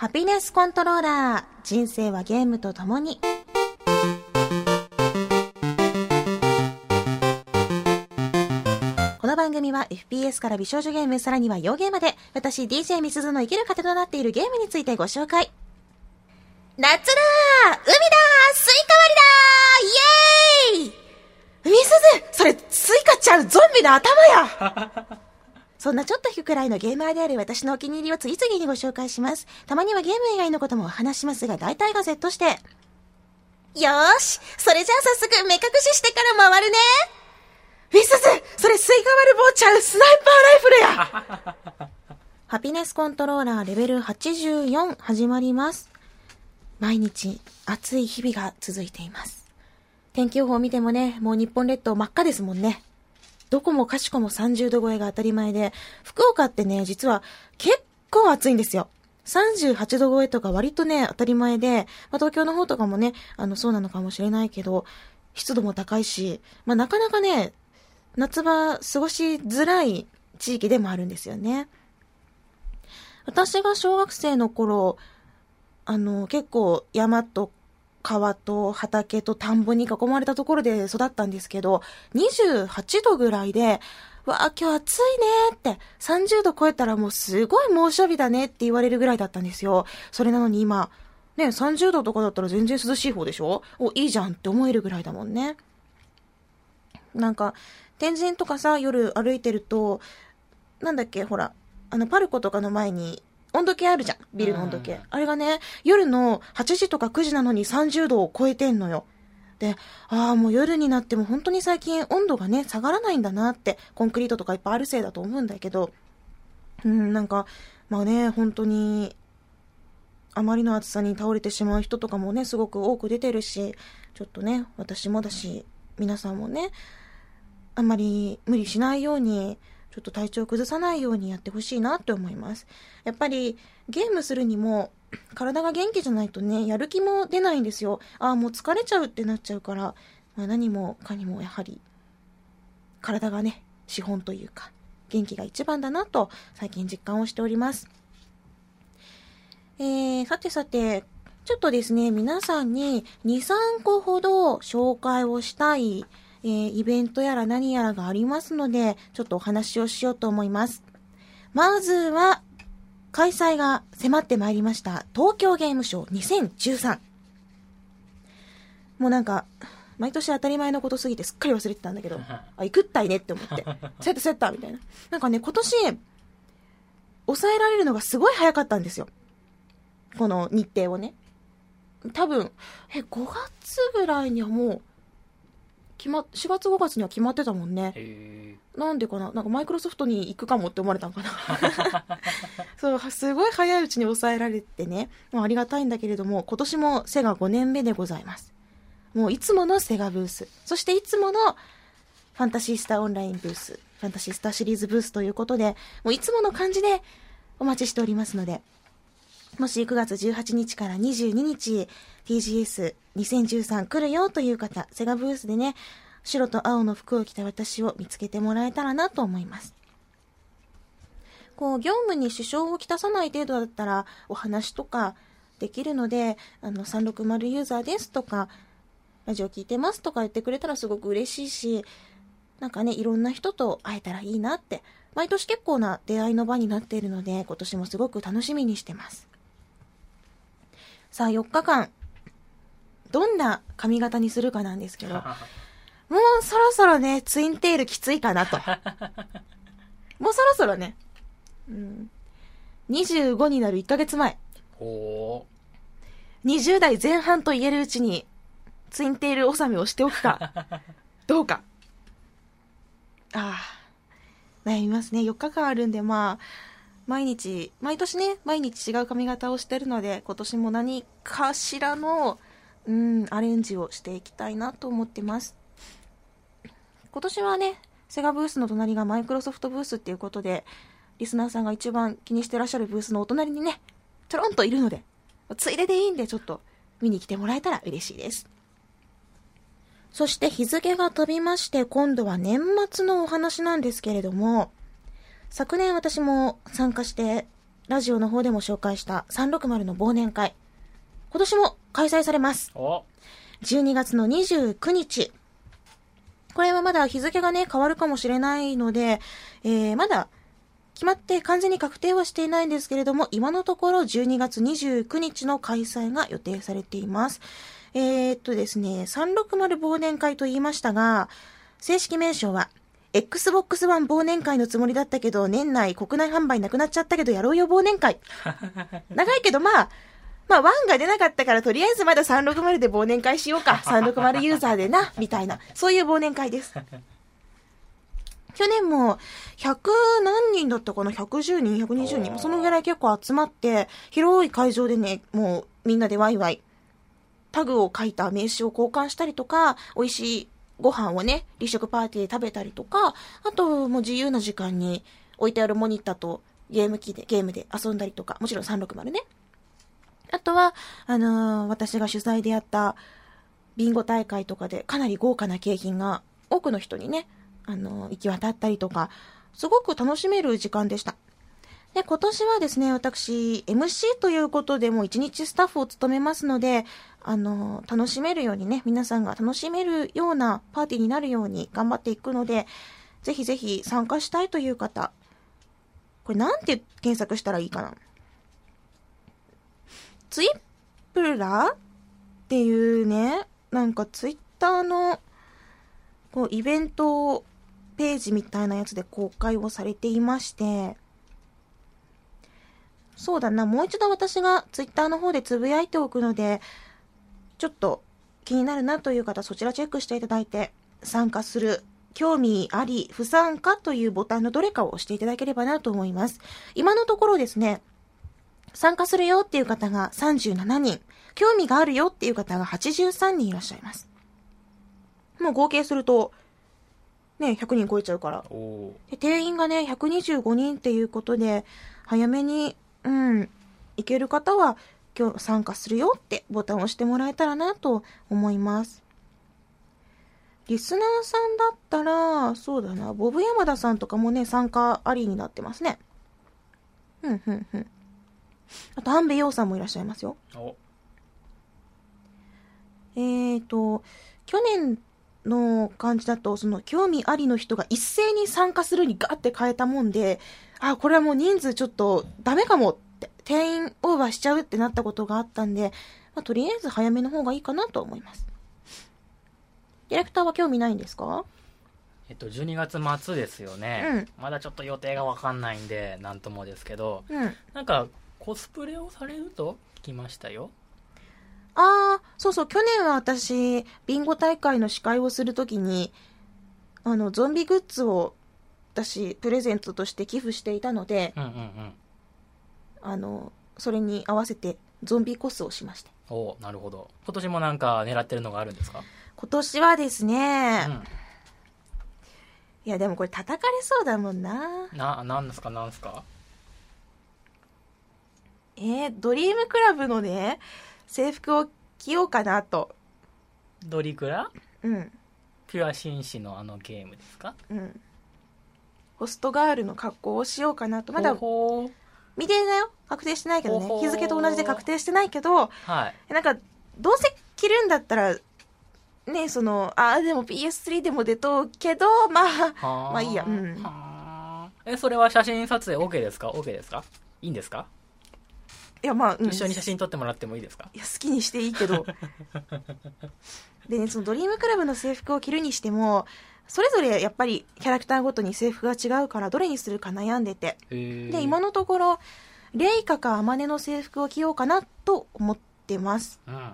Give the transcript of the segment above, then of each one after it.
ハピネスコントローラー。人生はゲームと共に。この番組は FPS から美少女ゲーム、さらには洋ゲーまで、私 DJ みすずの生きる糧となっているゲームについてご紹介。夏だー！海だー！スイカ割りだー！イエーイ！みすずそれ、スイカちゃうゾンビの頭や！そんなちょっと引くくらいのゲーマーである私のお気に入りを次々にご紹介します。たまにはゲーム以外のことも話しますが、大体が Z 指定。よーしそれじゃあ早速目隠ししてから回るねみすずそれスイカ割る棒ちゃうスナイパーライフルやハピネスコントローラーレベル84始まります。毎日暑い日々が続いています。天気予報を見てもね、もう日本列島真っ赤ですもんね。どこもかしこも30度超えが当たり前で、福岡ってね、実は結構暑いんですよ。38度超えとか割とね、当たり前で、まあ、東京の方とかもね、あの、そうなのかもしれないけど、湿度も高いし、まあ、なかなかね、夏場過ごしづらい地域でもあるんですよね。私が小学生の頃、あの、結構山と川と畑と田んぼに囲まれたところで育ったんですけど、28度ぐらいで、わあ、今日暑いねって、30度超えたらもうすごい猛暑日だねって言われるぐらいだったんですよ。それなのに今、ね、30度とかだったら全然涼しい方でしょ？お、いいじゃんって思えるぐらいだもんね。なんか、天神とかさ、夜歩いてると、なんだっけ、ほら、あの、パルコとかの前に温度計あるじゃん。ビルの温度計。あれがね、夜の8時とか9時なのに30度を超えてんのよ。で、ああ、もう夜になっても本当に最近温度がね、下がらないんだなって、コンクリートとかいっぱいあるせいだと思うんだけど、うん、なんか、まあね、本当に、あまりの暑さに倒れてしまう人とかもね、すごく多く出てるし、ちょっとね、私もだし、皆さんもね、あんまり無理しないように、ちょっと体調崩さないようにやってほしいなって思います。やっぱりゲームするにも体が元気じゃないとね、やる気も出ないんですよ。ああ、もう疲れちゃうってなっちゃうから、まあ、何もかにもやはり体がね、資本というか、元気が一番だなと最近実感をしております。えー、さてさて、ちょっとですね、皆さんに2、3個ほど紹介をしたいえー、イベントやら何やらがありますので、ちょっとお話をしようと思います。まずは、開催が迫ってまいりました、東京ゲームショウ2013。もうなんか、毎年当たり前のことすぎてすっかり忘れてたんだけど、あ、行くったいねって思って、セットセッターみたいな。なんかね、今年、抑えられるのがすごい早かったんですよ。この日程をね。多分、え、5月ぐらいにはもう、決ま、4月5月には決まってたもんね。なんでかな？なんかマイクロソフトに行くかもって思われたのかな。そう、すごい早いうちに抑えられてね、まあ、ありがたいんだけれども、今年もセガ5年目でございます。もういつものセガブース、そしていつものファンタシースターオンラインブース、ファンタシースターシリーズブースということで、もういつもの感じでお待ちしておりますので、もし9月18日から22日、2013来るよという方、セガブースでね、白と青の服を着た私を見つけてもらえたらなと思います。こう、業務に支障をきたさない程度だったら、お話とかできるので、あの、360ユーザーですとか、ラジオ聞いてますとか言ってくれたらすごく嬉しいし、なんかね、いろんな人と会えたらいいなって、毎年結構な出会いの場になっているので、今年もすごく楽しみにしてます。さあ、4日間、どんな髪型にするかなんですけど、もうそろそろね、ツインテールきついかなと。もうそろそろね、うん、25になる1ヶ月前。ほ20代前半と言えるうちに、ツインテール納めをしておくか、どうか。ああ、悩みますね。4日間あるんで、まあ、毎日、毎年ね、毎日違う髪型をしてるので、今年も何かしらの、うん、アレンジをしていきたいなと思ってます。今年はね、セガブースの隣がマイクロソフトブースっていうことで、リスナーさんが一番気にしてらっしゃるブースのお隣にね、ちょろんといるので、ついででいいんでちょっと見に来てもらえたら嬉しいです。そして日付が飛びまして、今度は年末のお話なんですけれども、昨年私も参加してラジオの方でも紹介した360の忘年会。今年も開催されます。お12月の29日。これはまだ日付がね、変わるかもしれないので、えー、まだ決まって完全に確定はしていないんですけれども、今のところ12月29日の開催が予定されています。えー、っとですね、360忘年会と言いましたが、正式名称は、Xbox One 忘年会のつもりだったけど、年内国内販売なくなっちゃったけど、やろうよ忘年会。長いけど、まあ、まあ、1が出なかったから、とりあえずまだ360で忘年会しようか。360ユーザーでな、みたいな。そういう忘年会です。去年も、100何人だったかな ?110 人、120人。そのぐらい結構集まって、広い会場でね、もうみんなでワイワイ、タグを書いた名刺を交換したりとか、美味しいご飯をね、立食パーティーで食べたりとか、あともう自由な時間に置いてあるモニターとゲーム機で、ゲームで遊んだりとか、もちろん360ね。あとは、あのー私が主催でやったビンゴ大会とかでかなり豪華な景品が多くの人にね、あのー行き渡ったりとか、すごく楽しめる時間でした。で、今年はですね、私、MC ということでもう一日スタッフを務めますので、あのー楽しめるようにね、皆さんが楽しめるようなパーティーになるように頑張っていくので、ぜひぜひ参加したいという方、これなんて検索したらいいかな？ツイップラっていうね、なんかツイッターの、こう、イベントページみたいなやつで公開をされていまして、そうだな、もう一度私がツイッターの方でつぶやいておくので、ちょっと気になるなという方、そちらチェックしていただいて、参加する、興味あり、不参加というボタンのどれかを押していただければなと思います。今のところですね、参加するよっていう方が37人、興味があるよっていう方が83人いらっしゃいます。もう合計すると、ね、100人超えちゃうから。で定員がね、125人っていうことで、早めに、うん、行ける方は、今日参加するよってボタンを押してもらえたらなと思います。リスナーさんだったら、そうだな、ボブ山田さんとかもね、参加ありになってますね。うん、うん、うん。あと、安部陽さんもいらっしゃいますよ。おえーと、去年の感じだと、その興味ありの人が一斉に参加するにガーって変えたもんで、あ、これはもう人数ちょっとダメかもって、定員オーバーしちゃうってなったことがあったんで、まあ、とりあえず早めの方がいいかなと思います。ディレクターは興味ないんですか？えっと12月末ですよね、まだちょっと予定がわかんないんでなんともですけどうん。なんかコスプレをされると聞きましたよ。ああ、そうそう、去年は私、ビンゴ大会の司会をするときに、あの、ゾンビグッズを私、プレゼントとして寄付していたので、うんうんうん。あの、それに合わせてゾンビコスをしまして。おなるほど。今年もなんか狙ってるのがあるんですか？今年はですね、うん。いやでもこれ叩かれそうだもんな。ななんですかなんですか？えー、ドリームクラブのね、制服を着ようかなと。ドリクラ？うん、ピュア紳士のあのゲームですか？うん。ホストガールの格好をしようかなと。まだほほ未定だよ。確定してないけどね。ほ。ほ日付と同じで確定してないけど、はい。なんか、どうせ着るんだったら、ね、その、あーでも PS3 でも出とうけど、まあ、はーまあいいや。うん。はーえそれは写真撮影 OK ですか？OK ですか？いいんですか、いやまあ、うん一緒に写真撮ってもらってもいいですか？いや、好きにしていいけど。でね、そのドリームクラブの制服を着るにしても、それぞれやっぱりキャラクターごとに制服が違うから、どれにするか悩んでて。へで、今のところ、レイカかアマネの制服を着ようかなと思ってます。うん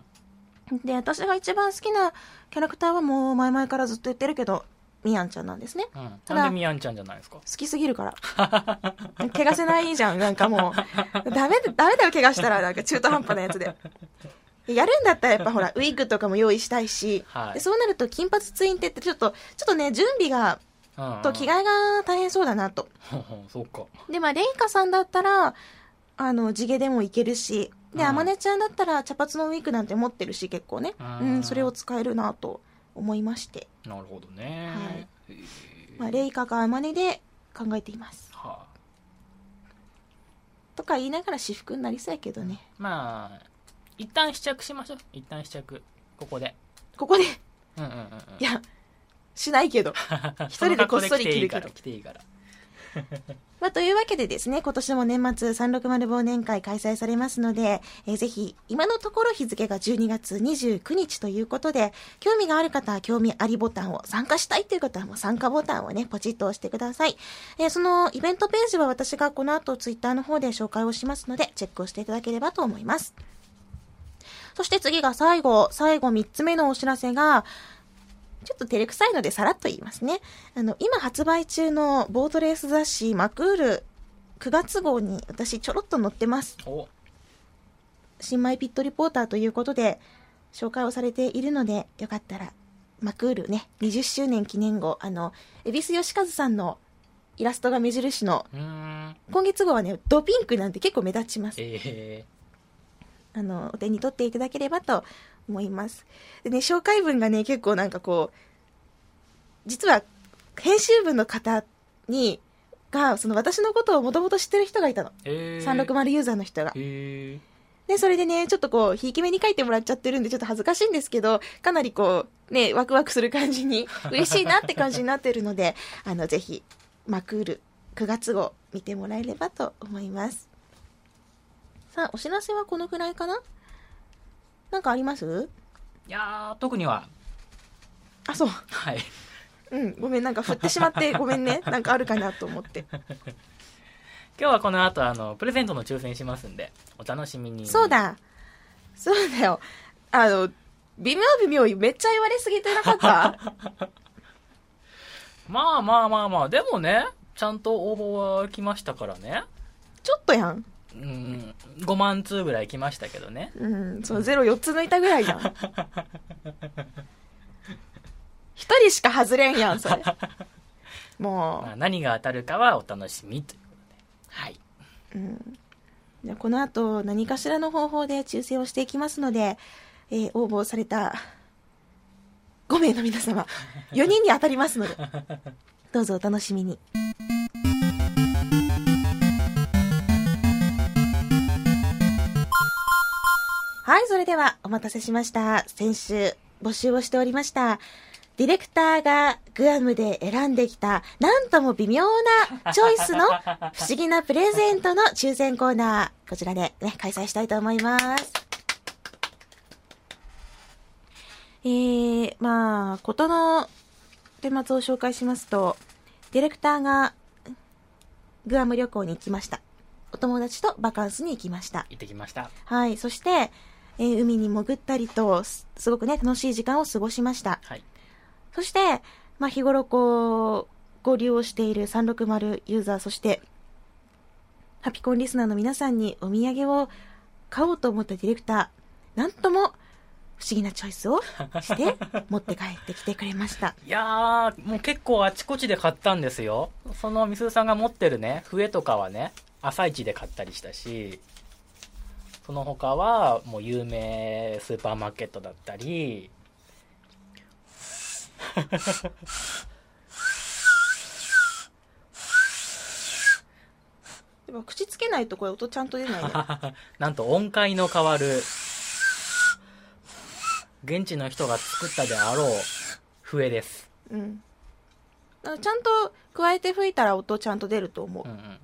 で、私が一番好きなキャラクターはもう前々からずっと言ってるけど、ミヤンちゃんなんですね。うん、ただなんでみやんちゃんじゃないですか？好きすぎるから。怪我せないじゃん、なんかもう。ダメだ、ダメだよ、怪我したら、なんか中途半端なやつで。やるんだったらやっぱほら、ウィッグとかも用意したいし、はいでそうなると金髪ツインテってちょっと、ちょっとね、準備が、うんうんと着替えが大変そうだなと。そうかで、まあ、レイカさんだったら、あの、地毛でもいけるし、で、うんあまねちゃんだったら茶髪のウィッグなんて持ってるし、結構ね。うんうん、それを使えるなと思いまして。なるほどね、はいまあ、レイカかあまねで考えています。はあとか言いながら私服になりそうやけどね。まあ、一旦試着しましょう。一旦試着。ここで。ここで？うんうんうん、うん。いや、しないけど。一人でこっそり着るけど。来ていいから。まあ、というわけでですね、今年も年末360忘年会開催されますので、えー、ぜひ、今のところ日付が12月29日ということで、興味がある方は興味ありボタンを、参加したいという方はもう参加ボタンをね、ポチッと押してください。えー、そのイベントページは私がこの後ツイッターの方で紹介をしますので、チェックをしていただければと思います。そして次が最後、最後3つ目のお知らせが、ちょっと照れくさいのでさらっと言いますね。あの、今発売中のボートレース雑誌マクール9月号に私ちょろっと載ってます。新米ピットリポーターということで紹介をされているので、よかったら、マクールね、20周年記念号、あの、恵比寿義和さんのイラストが目印の、今月号はね、ドピンクなんて結構目立ちます。えー、あの、お手に取っていただければと思います。でね、紹介文がね、結構なんかこう、実は、編集部の方に、が、その私のことをもともと知ってる人がいたの。360ユーザーの人が。で、それでね、ちょっとこう、ひいき目に書いてもらっちゃってるんで、ちょっと恥ずかしいんですけど、かなりこう、ね、ワクワクする感じに、嬉しいなって感じになってるので、あの、ぜひ、マクール9月号見てもらえればと思います。さあ、お知らせはこのくらいかな？なんかあります？いや特には。あ、そう。はい。うん、ごめん、なんか振ってしまって ごめんね。なんかあるかなと思って。今日はこの後、あの、プレゼントの抽選しますんで、お楽しみに。そうだ。そうだよ。あの、微妙微妙めっちゃ言われすぎてなかった？まあまあまあまあ、でもね、ちゃんと応募は来ましたからね。ちょっとやん。うん、5万通ぐらい来ましたけどね。うん、そう、ゼロ4つ抜いたぐらいやん。一人しか外れんやん、それ。もう。まあ、何が当たるかはお楽しみということで。はい。うん。じゃこの後、何かしらの方法で抽選をしていきますので、えー、応募された5名の皆様、4人に当たりますので、どうぞお楽しみに。はい、それではお待たせしました。先週募集をしておりました。ディレクターがグアムで選んできた、なんとも微妙なチョイスの不思議なプレゼントの抽選コーナー、こちらでね、開催したいと思います。えー、まあ、ことの顛末を紹介しますと、ディレクターがグアム旅行に行きました。お友達とバカンスに行きました。行ってきました。はい。そして、えー、海に潜ったりと、すごくね、楽しい時間を過ごしました。はい。そして、まあ、日頃こう、ご利用している360ユーザー、そして、ハピコンリスナーの皆さんにお土産を買おうと思ったディレクター、なんとも不思議なチョイスをして 持って帰ってきてくれましたいやーもう結構あちこちで買ったんですよそのみすさんが持ってるね笛とかはね朝一で買ったりしたしその他はもう有名スーパーマーケットだったり。でも口つけないとこれ音ちゃんと出ないよ。なんと音階の変わる。現地の人が作ったであろう。笛です。うん。ちゃんと加えて吹いたら音ちゃんと出ると思う、うんうん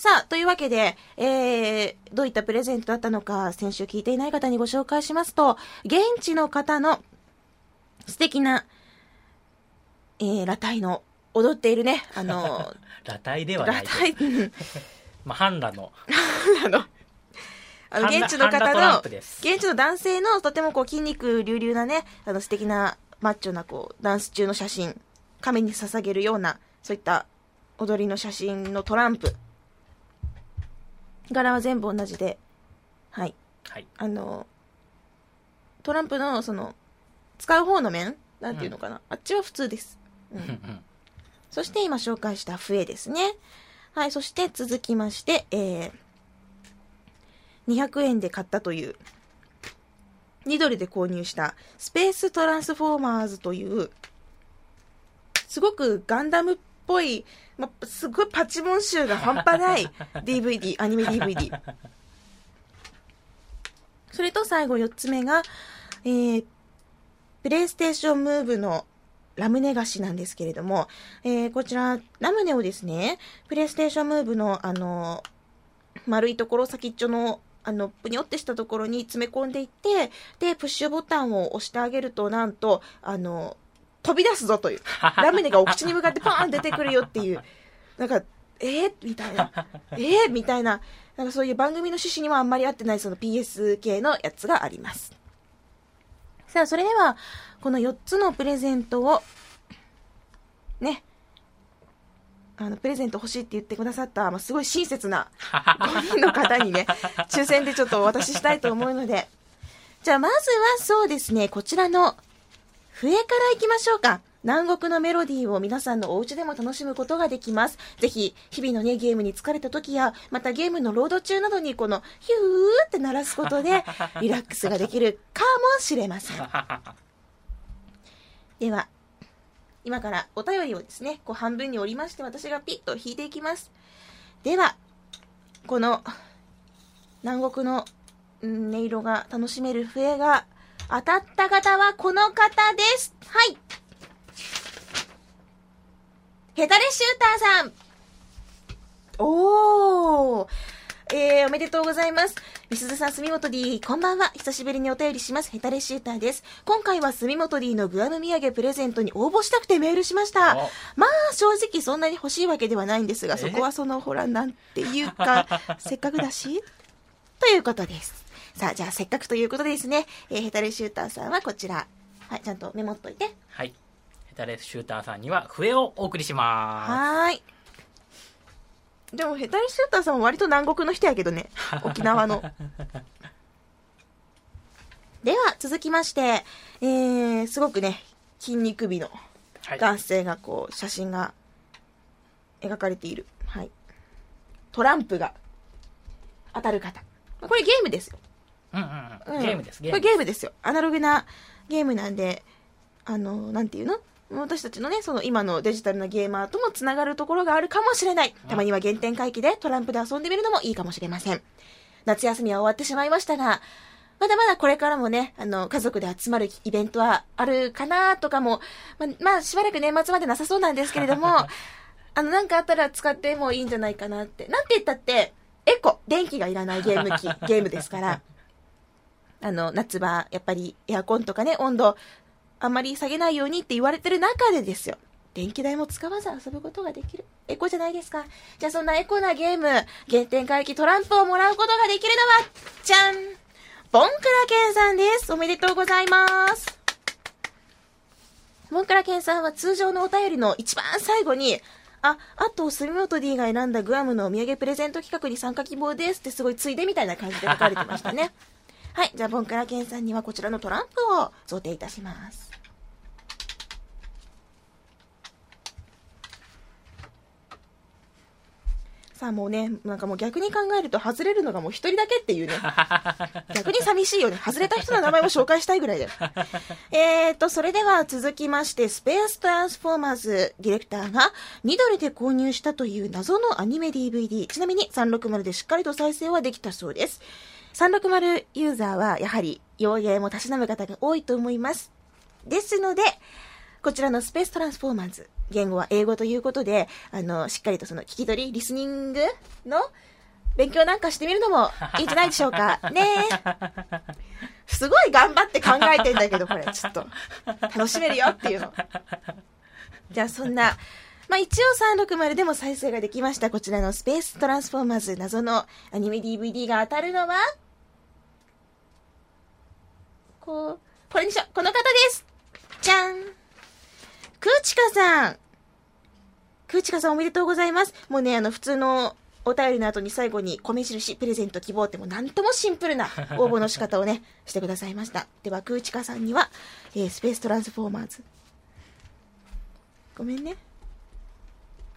さあ、というわけで、えー、どういったプレゼントだったのか、先週聞いていない方にご紹介しますと、現地の方の素敵な、えー、裸体の、踊っているね、あの、裸体ではない。裸体、まあ、半裸の。半裸の。あの、現地の方の、現地の男性のとてもこう筋肉隆々なね、あの素敵なマッチョなこう、ダンス中の写真、亀に捧げるような、そういった踊りの写真のトランプ柄は全部同じで、はい。はい。あの、トランプの、その、使う方の面？なんていうのかな、うん、あっちは普通です。うん。そして今紹介した笛ですね。はい、そして続きまして、えー、200円で買ったという、2ドルで購入したスペーストランスフォーマーズという、すごくガンダムっぽい、ま、すごいパチモン集が半端ない DVD、アニメ DVD。それと最後4つ目が、えー、プレイステーションムーブのラムネ菓子なんですけれども、えー、こちら、ラムネをですね、プレイステーションムーブの、あの、丸いところ先っちょの、あの、ぷにょってしたところに詰め込んでいって、で、プッシュボタンを押してあげると、なんと、あの、飛び出すぞという。ラムネがお口に向かってパーン出てくるよっていう。なんか、えー、みたいな。えー、みたいな。なんかそういう番組の趣旨にはあんまり合ってないその PS 系のやつがあります。さあ、それでは、この4つのプレゼントを、ね、あの、プレゼント欲しいって言ってくださった、まあ、すごい親切な 5人の方にね、抽選でちょっとお渡ししたいと思うので、じゃあまずはそうですね、こちらの笛からいきましょうか。南国のメロディーを皆さんのお家でも楽しむことができます。ぜひ、日々のね、ゲームに疲れた時や、またゲームのロード中などにこの、ヒューって鳴らすことで、リラックスができるかもしれません。では、今からお便りをですね、こう半分に折りまして私がピッと弾いていきます。では、この南国の音色が楽しめる笛が当たった方はこの方です。はい。ヘタレシューターさん。おー。えー、おめでとうございます。みすずさん、住本 D、こんばんは。久しぶりにお便りします。ヘタレシューターです。今回は住本 D のグアム土産プレゼントに応募したくてメールしました。まあ、正直そんなに欲しいわけではないんですが、そこはその、ほら、なんていうか、せっかくだし、ということです。さあ、じゃあせっかくということでですね、えー、ヘタレシューターさんはこちら、はい、ちゃんとメモっといて。はい。ヘタレシューターさんには笛をお送りします。はい。でも、ヘタレシューターさんは割と南国の人やけどね。沖縄の。では、続きまして、えー、すごくね、筋肉美の男性がこう、写真が描かれている。はい。トランプが当たる方。これゲームですよ。うんうんうん。ゲームです、ゲーム。これゲームですよ。アナログなゲームなんで、あの、なんていうの？私たちのね、その今のデジタルなゲーマーともつながるところがあるかもしれない。たまには原点回帰でトランプで遊んでみるのもいいかもしれません。夏休みは終わってしまいましたが、まだまだこれからもね、あの、家族で集まるイベントはあるかなとかも、ま、まあ、しばらく年末までなさそうなんですけれども、あの、なんかあったら使ってもいいんじゃないかなって。なんて言ったって、エコ、電気がいらないゲーム機、ゲームですから。あの、夏場、やっぱりエアコンとかね、温度、あんまり下げないようにって言われてる中でですよ。電気代も使わず遊ぶことができる。エコじゃないですか。じゃあそんなエコなゲーム、原点回帰トランプをもらうことができるのは、じゃんボンクラケンさんです。おめでとうございます。ボンクラケンさんは通常のお便りの一番最後に、あ、あと、住本 D が選んだグアムのお土産プレゼント企画に参加希望ですってすごいついでみたいな感じで書かれてましたね。はい。じゃあ、ボンクラケンさんにはこちらのトランプを贈呈いたします。さあもうね、なんかもう逆に考えると外れるのがもう一人だけっていうね。逆に寂しいよね。外れた人の名前も紹介したいぐらいだよ。えーと、それでは続きまして、スペーストランスフォーマーズディレクターが2ドルで購入したという謎のアニメ DVD。ちなみに360でしっかりと再生はできたそうです。360ユーザーはやはり洋芸もたしなむ方が多いと思います。ですので、こちらのスペーストランスフォーマーズ言語は英語ということで、あの、しっかりとその聞き取り、リスニングの勉強なんかしてみるのもいいんじゃないでしょうか。ねすごい頑張って考えてんだけど、これ、ちょっと、楽しめるよっていうの。じゃあ、そんな、まあ、一応360でも再生ができました。こちらのスペーストランスフォーマーズ謎のアニメ DVD が当たるのは、こう、これにしよう。この方です。じゃん。くーちかさん。くーちかさんおめでとうございます。もうね、あの、普通のお便りの後に最後に米印、プレゼント希望ってもなんともシンプルな 応募の仕方をね、してくださいました。では、くーちかさんには、えー、スペーストランスフォーマーズ。ごめんね。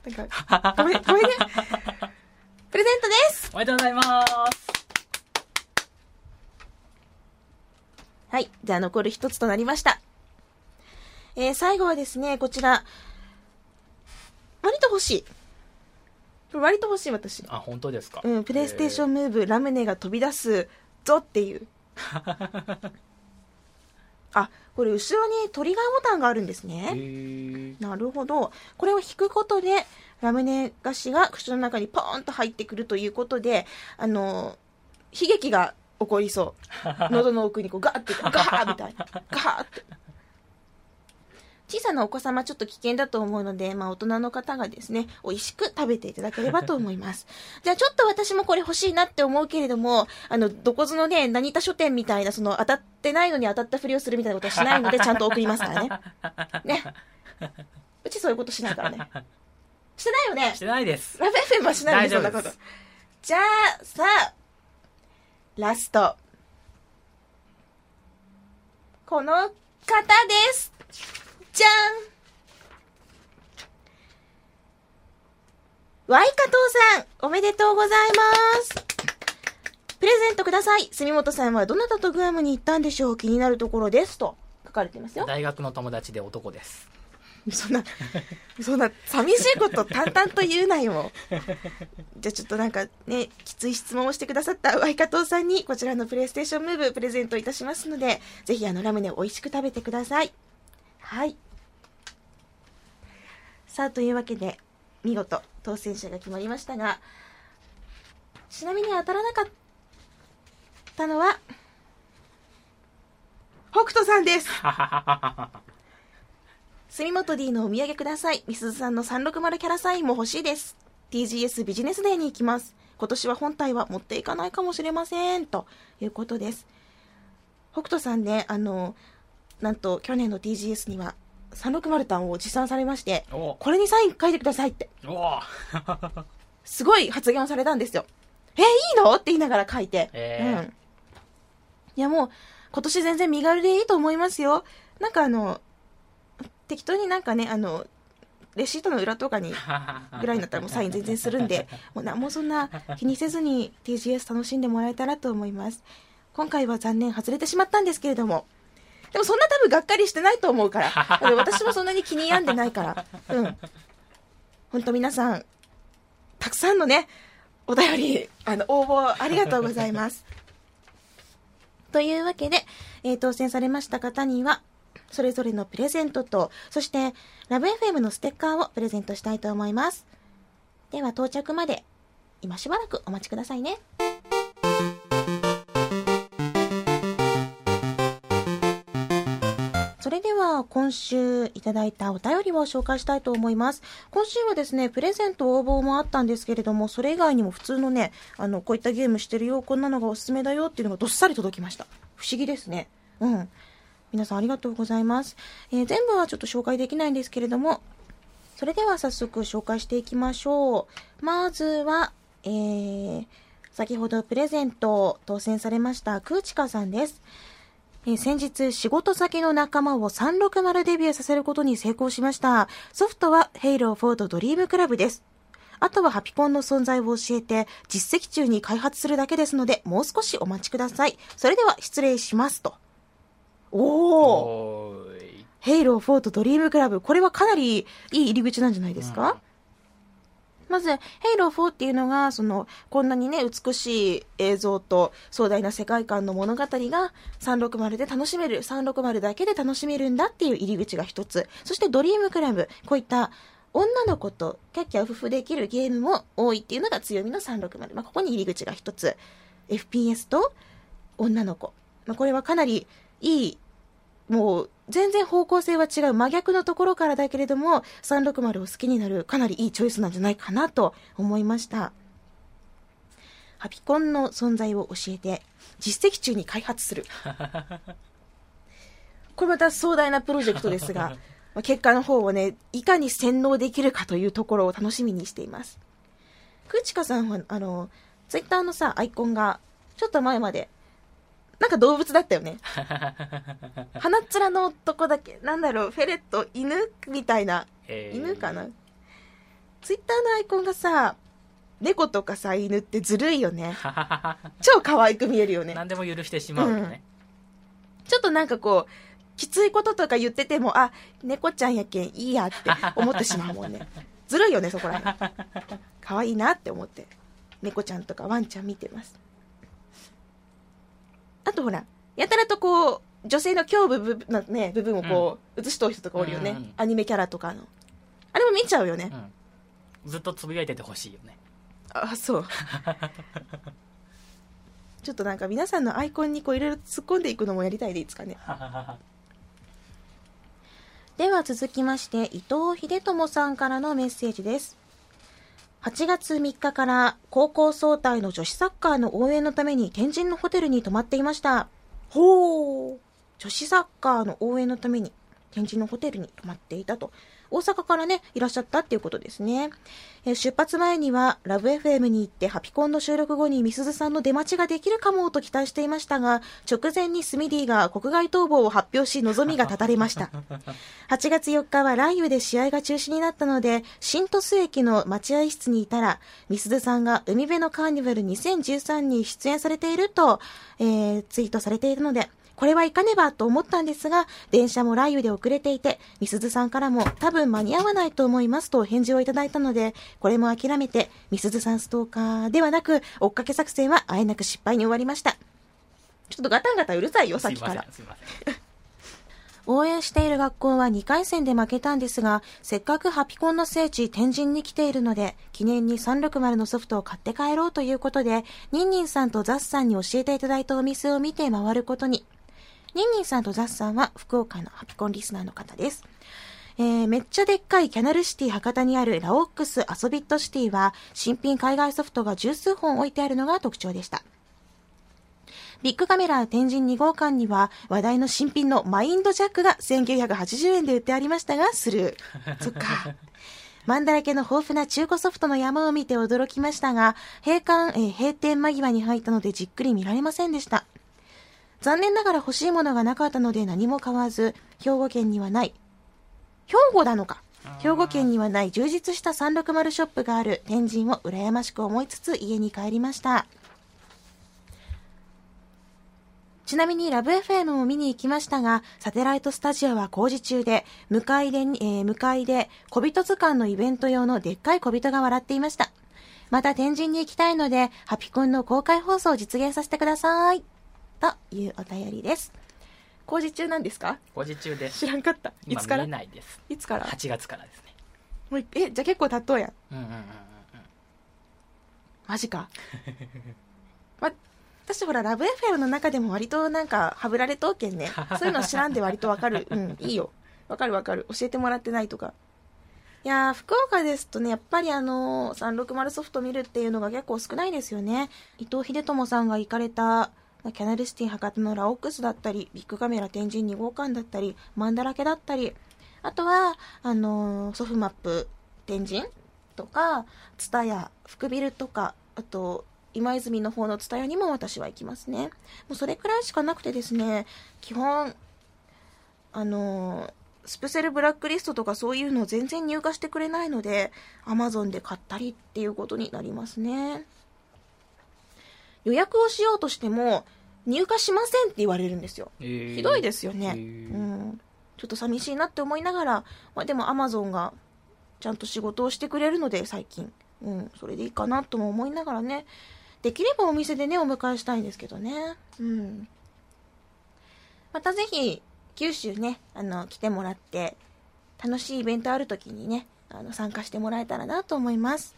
なんか、ごめん、ごめんね。プレゼントですおめでとうございますはい。じゃあ残る一つとなりました。えー、最後はですね、こちら、割と欲しい。これ割と欲しい私。あ、本当ですか？うん、プレイステーション。ンムーブ、ラムネが飛び出すぞっていう。あ、これ後ろにトリガーボタンがあるんですへね。ーなるほど。これを引くことで、ラムネ菓子が口の中にポーンと入ってくるということで、あの、悲劇が起こりそう。喉の奥にこうガーって、ガーみたいな。ガーって。小さなお子様ちょっと危険だと思うので、まあ大人の方がですね、美味しく食べていただければと思います。じゃあちょっと私もこれ欲しいなって思うけれども、あの、どこぞのね、何田書店みたいな、その当たってないのに当たったふりをするみたいなことはしないので、ちゃんと送りますからね。ね。うちそういうことしないからね。してないよねしてないです。ラブ FM はしないんで、そんなこと。じゃあ、さあ、ラスト。この方です。じゃんワイカトーさん、おめでとうございます。プレゼントください。住本さんはどなたとグアムに行ったんでしょう？気になるところです。と書かれてますよ。大学の友達で男です。そんな、そんな、寂しいこと淡々と言うなよ。じゃあちょっとなんかね、きつい質問をしてくださったワイカトーさんに、こちらのプレイステーションムーブプレゼントいたしますので、ぜひあのラムネを美味しく食べてください。はい。さあ、というわけで、見事、当選者が決まりましたが、ちなみに当たらなかったのは、北斗さんです。住本 D のお土産ください。みすずさんの360キャラサインも欲しいです。TGS ビジネスデーに行きます。今年は本体は持っていかないかもしれません。ということです。北斗さんね、あの、なんと去年の TGS には360単を持参されまして、おこれにサイン書いてくださいって、お すごい発言をされたんですよ。え、いいの？って言いながら書いて。えーうん。いやもう、今年全然身軽でいいと思いますよ。なんかあの、適当になんかね、あの、レシートの裏とかに ぐらいになったらもうサイン全然するんで、もう何もそんな気にせずに TGS 楽しんでもらえたらと思います。今回は残念外れてしまったんですけれども、でもそんな多分がっかりしてないと思うから、私もそんなに気に病んでないから、うん。本当皆さん、たくさんのね、お便り、あの、応募ありがとうございます。というわけで、えー当選されました方には、それぞれのプレゼントと、そして、ラブ FM のステッカーをプレゼントしたいと思います。では、到着まで、今しばらくお待ちくださいね。今週いただいたお便りを紹介したいと思います。今週はですね、プレゼント応募もあったんですけれども、それ以外にも普通のね、あの、こういったゲームしてるよ、こんなのがおすすめだよっていうのがどっさり届きました。不思議ですね。うん。皆さんありがとうございます。えー全部はちょっと紹介できないんですけれども、それでは早速紹介していきましょう。まずは、えー、先ほどプレゼントを当選されました、クーチカさんです。えー先日、仕事先の仲間を360デビューさせることに成功しました。ソフトは、 Halo 4とドリームクラブです。あとはハピコンの存在を教えて、実績厨に開発するだけですので、もう少しお待ちください。それでは失礼しますと。おーお。 Halo 4とドリームクラブ。これはかなりいい入り口なんじゃないですか、うんまず、 Halo 4っていうのが、その、こんなにね、美しい映像と壮大な世界観の物語が360で楽しめる、360だけで楽しめるんだっていう入り口が一つ。そしてドリームクラブ、こういった女の子とキャッキャウフフできるゲームも多いっていうのが強みの360。まあ、ここに入り口が一つ。FPS と女の子。まあ、これはかなりいいもう全然方向性は違う真逆のところからだけれども360を好きになるかなりいいチョイスなんじゃないかなと思いました。ハピコンの存在を教えて実績中に開発する。これまた壮大なプロジェクトですが まあ結果の方をねいかに洗脳できるかというところを楽しみにしています。クーチカさんはあのツイッターのさアイコンがちょっと前までなんか動物だったよね 鼻っ面の男だけ、なんだろう、フェレット、犬みたいな、えー犬かな？ツイッターのアイコンがさ、猫とかさ、犬ってずるいよね。超可愛く見えるよね。何でも許してしまうよね。ちょっとなんかこう、きついこととか言ってても、あ、猫ちゃんやけんいいやって思ってしまうもんね。ずるいよねそこら辺可愛いなって思って猫ちゃんとかワンちゃん見てますあとほらやたらとこう女性の胸部部分,、ね、部分をこう、映しとる人とかおるよね、うんうんアニメキャラとかの。あれも見ちゃうよね、うん、ずっとつぶやいててほしいよね。あそう。ちょっとなんか皆さんのアイコンにこういろいろ突っ込んでいくのもやりたいでいいですかね。では続きまして伊藤秀友さんからのメッセージです8月3日から高校総体の女子サッカーの応援のために天神のホテルに泊まっていました。ほう。女子サッカーの応援のために天神のホテルに泊まっていたと大阪からねいらっしゃったっていうことですね。えー出発前にはラブ f m に行ってハピコンの収録後にみすずさんの出待ちができるかもと期待していましたが直前にスミディが国外逃亡を発表し望みが絶たれました。8月4日は雷雨で試合が中止になったので新鳥栖駅の待合室にいたらみすずさんが海辺のカーニバル2013に出演されていると、えーツイートされているのでこれは行かねばと思ったんですが、電車も雷雨で遅れていて、みすずさんからも多分間に合わないと思いますと返事をいただいたので、これも諦めて、みすずさんストーカーではなく、追っかけ作戦はあえなく失敗に終わりました。ちょっとガタンガタンうるさいよ、さっきから。応援している学校は2回戦で負けたんですが、せっかくハピコンの聖地天神に来ているので、記念に360のソフトを買って帰ろうということで、ニンニンさんとザッさんに教えていただいたお店を見て回ることに。ニンニンさんとザッさんは福岡のハピコンリスナーの方です。えーめっちゃでっかいキャナルシティ博多にあるラオックスアソビットシティは新品海外ソフトが十数本置いてあるのが特徴でした。ビッグカメラ天神2号館には話題の新品のマインドジャックが1980円で売ってありましたが、スルー。そっか。マンだらけの豊富な中古ソフトの山を見て驚きましたが、閉館、えー閉店間際に入ったのでじっくり見られませんでした。残念ながら欲しいものがなかったので何も買わず、兵庫県にはない。兵庫なのか。兵庫県にはない充実した360ショップがある天神を羨ましく思いつつ家に帰りました。ちなみにラブ FM も見に行きましたが、サテライトスタジオは工事中で、向かいでに、えー向かいで小人図鑑のイベント用のでっかい小人が笑っていました。また天神に行きたいので、ハピコンの公開放送を実現させてください。というお便りです。工事中なんですか？工事中です知らんかった。い今つから？見えないですいつから？8月からですねもういえ、じゃあ結構経っとうやん。うんうんうんうんマジか。ま、私ほら、ラブ FM の中でも割となんか、はぶられとうけんね。そういうの知らんで割とわかる。うん、いいよ。わかるわかる。教えてもらってないとか。いやー、福岡ですとね、やっぱりあのー、360ソフト見るっていうのが結構少ないですよね。伊藤秀友さんが行かれた、まキャナルシティ博多のラオックスだったり、ビッグカメラ天神2号館だったり、マンだらけだったり、あとは、あのーソフマップ天神とか、ツタヤ、福ビルとか、あと、今泉の方のツタヤにも私は行きますね。もうそれくらいしかなくてですね、基本、あのースペセルブラックリストとかそういうの全然入荷してくれないので、Amazon で買ったりっていうことになりますね。予約をしようとしても、入荷しませんって言われるんですよ。えーひどいですよね。へうーん。ちょっと寂しいなって思いながら、まあ、でも Amazon がちゃんと仕事をしてくれるので、最近。うん、それでいいかなとも思いながらね。できればお店でね、お迎えしたいんですけどね。うん。またぜひ、九州ね、あの、来てもらって、楽しいイベントある時にね、あの、参加してもらえたらなと思います。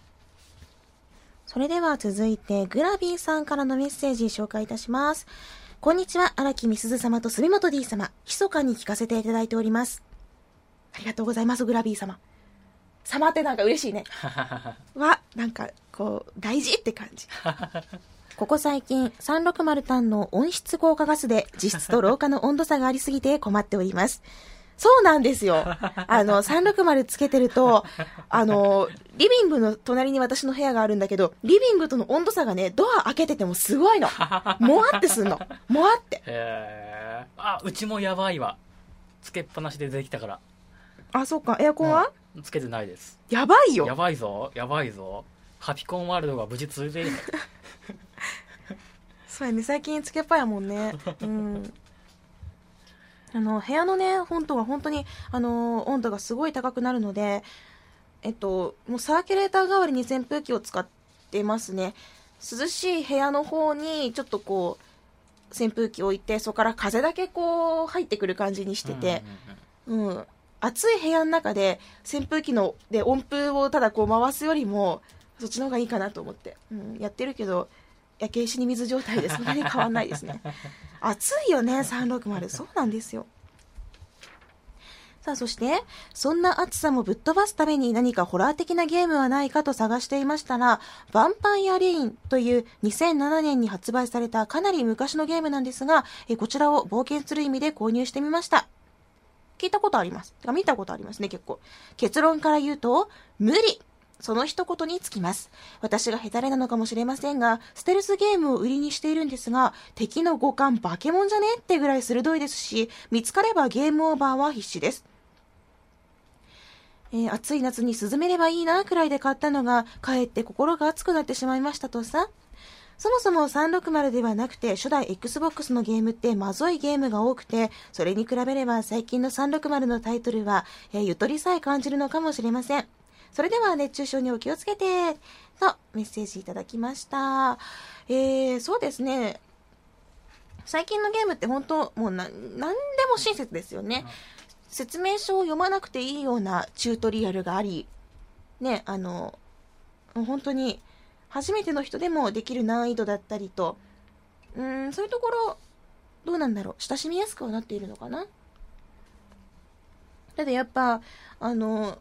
それでは続いて、グラビーさんからのメッセージ紹介いたします。こんにちは、荒木みすず様と住本 D 様、密かに聞かせていただいております。ありがとうございます、グラビー様。様ってなんか嬉しいね。は、なんか、こう、大事って感じ。ここ最近、360単の温室効果ガスで実質と廊下の温度差がありすぎて困っております。そうなんですよ。あの、360つけてると、あの、リビングの隣に私の部屋があるんだけど、リビングとの温度差がね、ドア開けててもすごいの。もわってすんの。もわって。へーあうちもやばいわつけっぱなしで出てきたからあ、そうか。エアコンは、つけてないですやばいよ。やばいぞやばいぞハピコンワールドが無事続いているの そうやね、最近つけっぱやもんね。うん。あの、部屋のね、本当は本当に、あの、温度がすごい高くなるので、えっと、もうサーキュレーター代わりに扇風機を使ってますね。涼しい部屋の方に、ちょっとこう、扇風機置いて、そこから風だけこう、入ってくる感じにしてて、うん、暑い部屋の中で扇風機ので温風をただこう回すよりもそっちの方がいいかなと思って、うん、やってるけど焼け石に水状態で そんなに変わんないですね。暑いよね360そうなんですよ。さあそしてそんな暑さもぶっ飛ばすために何かホラー的なゲームはないかと探していましたらヴァンパイアレインという2007年に発売されたかなり昔のゲームなんですがえこちらを冒険する意味で購入してみました。聞いたことあります。てか見たことありますね、結構。結論から言うと、無理その一言につきます。私が下手れなのかもしれませんが、ステルスゲームを売りにしているんですが、敵の五感化け物じゃねってぐらい鋭いですし、見つかればゲームオーバーは必至です。えー暑い夏に涼めればいいなくらいで買ったのが、かえって心が熱くなってしまいましたとさ。そもそも360ではなくて初代 Xbox のゲームってまずいゲームが多くて、それに比べれば最近の360のタイトルは、えーゆとりさえ感じるのかもしれません。それでは熱中症にお気をつけて、とメッセージいただきました。えー、そうですね。最近のゲームって本当もうな、なんでも親切ですよね。説明書を読まなくていいようなチュートリアルがあり、ね、あの、本当に、初めての人でもできる難易度だったりと、うん、そういうところ、どうなんだろう、親しみやすくはなっているのかなた。だやっぱ、あの、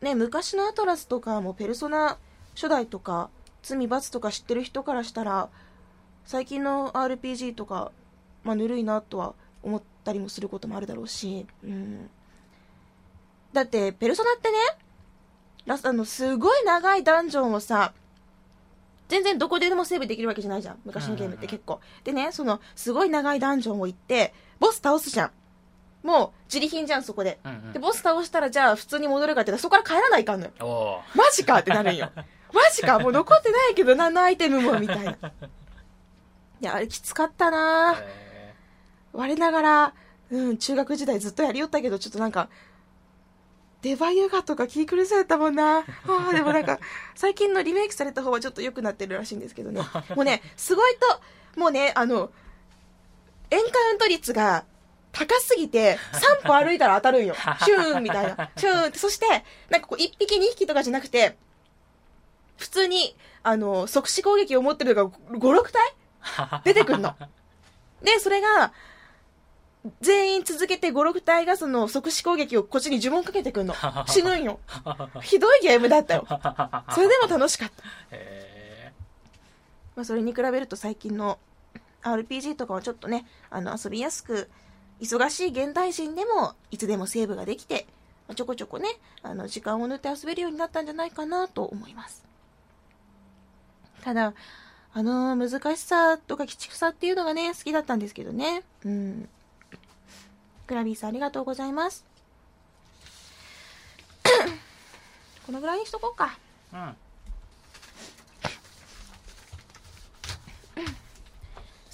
ね、昔のアトラスとかもペルソナ初代とか、罪罰とか知ってる人からしたら、最近の RPG とか、まあ、ぬるいなとは思ったりもすることもあるだろうし、うん。だって、ペルソナってね、ラスあの、すごい長いダンジョンをさ、全然どこででもセーブできるわけじゃないじゃん。昔のゲームって結構。でね、その、すごい長いダンジョンを行って、ボス倒すじゃん。もう、自利品じゃん、そこで。うんうんで、ボス倒したら、じゃあ、普通に戻るかって言ったら、そこから帰らないかんのよ。マジかってなるんよ。マジかもう残ってないけど、何のアイテムも、みたいな。いや、あれきつかったな我ながら、うん、中学時代ずっとやりよったけど、ちょっとなんか、デバユガとか気狂されたもんな。ああ、でもなんか、最近のリメイクされた方はちょっと良くなってるらしいんですけどね。もうね、すごいと、もうね、あの、エンカウント率が高すぎて、3歩歩いたら当たるんよ。シューンみたいな。シューンって、そして、なんかこう、1匹2匹とかじゃなくて、普通に、あの、即死攻撃を持ってるのが5、6体？ー 出てくんの。で、それが、全員続けて5、6体がその即死攻撃をこっちに呪文かけてくんの。死ぬんよ。ひどいゲームだったよ。それでも楽しかった。へまあ、それに比べると最近の RPG とかはちょっとね、あの、遊びやすく、忙しい現代人でもいつでもセーブができて、ちょこちょこね、あの、時間を縫って遊べるようになったんじゃないかなと思います。ただ、あの難しさとか鬼畜さっていうのがね、好きだったんですけどね。うん。グラビーさんありがとうございます。このぐらいにしとこうか。うん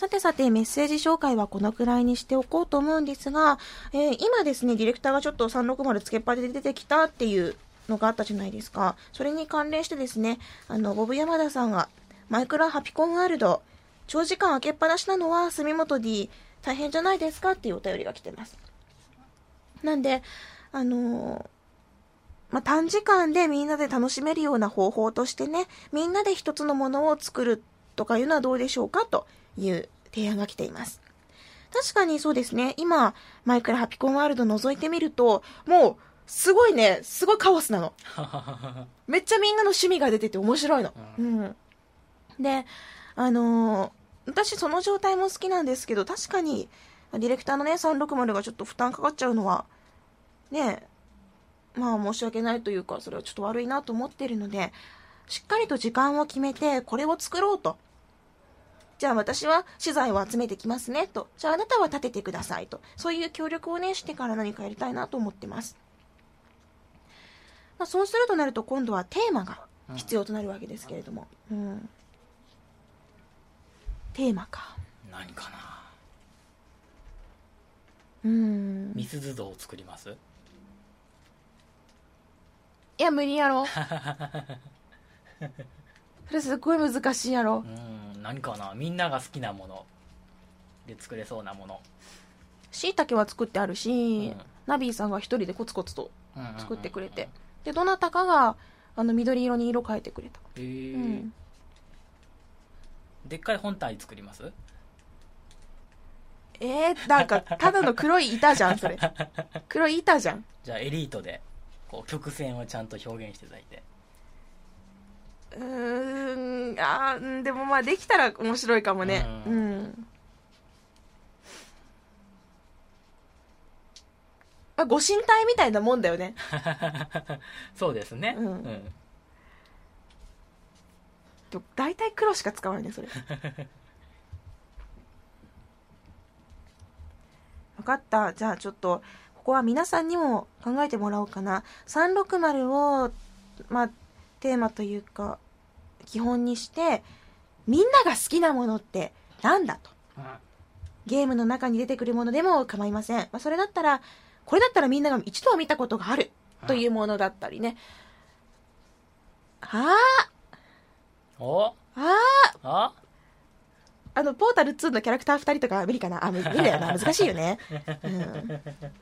さてさて、メッセージ紹介はこのくらいにしておこうと思うんですが、えー今ですね、ディレクターがちょっと360つけっぱで出てきたっていうのがあったじゃないですか。それに関連してですね、あの、ボブ山田さんが、マイクラハピコンワールド、長時間開けっぱなしなのは住本 D 大変じゃないですかっていうお便りが来てます。なんで、あのまあ、短時間でみんなで楽しめるような方法としてね、みんなで一つのものを作るとかいうのはどうでしょうかという提案が来ています。確かにそうですね、今、マイクラハピコンワールド覗いてみると、もう、すごいね、すごいカオスなの。めっちゃみんなの趣味が出てて面白いの。うん。で、あのー私その状態も好きなんですけど、確かに、ディレクターのね、360がちょっと負担かかっちゃうのは、ね、まあ申し訳ないというか、それはちょっと悪いなと思っているので、しっかりと時間を決めて、これを作ろうと。じゃあ私は資材を集めてきますねと。じゃああなたは立ててくださいと。そういう協力をね、してから何かやりたいなと思ってます。まあ、そうするとなると今度はテーマが必要となるわけですけれども。うん。テーマか。何かなうん。ミスズ像を作ります？えいや、無理やろ。それすっごい難しいやろう。ん何かなみんなが好きなもので作れそうなものしいたけは作ってあるし、うんナビーさんが一人でコツコツと作ってくれて。で、どなたかが、あの、緑色に色変えてくれた。へえ、うん。でっかい本体作ります？えー、なんか、ただの黒い板じゃん、それ。黒い板じゃん。じゃあエリートでこう曲線をちゃんと表現していただいてうーん、あでもまあ、できたら面白いかもね。ううんん。まあ、ご神体みたいなもんだよね。そうですねうんでも大体黒しか使わないね、それ。分かった。じゃあちょっと、ここは皆さんにも考えてもらおうかな。360を、まあ、テーマというか、基本にして、みんなが好きなものってなんだと。うんゲームの中に出てくるものでも構いません。まあ、それだったら、これだったらみんなが一度は見たことがあるというものだったりね。あおあ、ああ、ああの、ポータル2のキャラクター2人とか無理かな？あ、無理だよな。難しいよね。うん。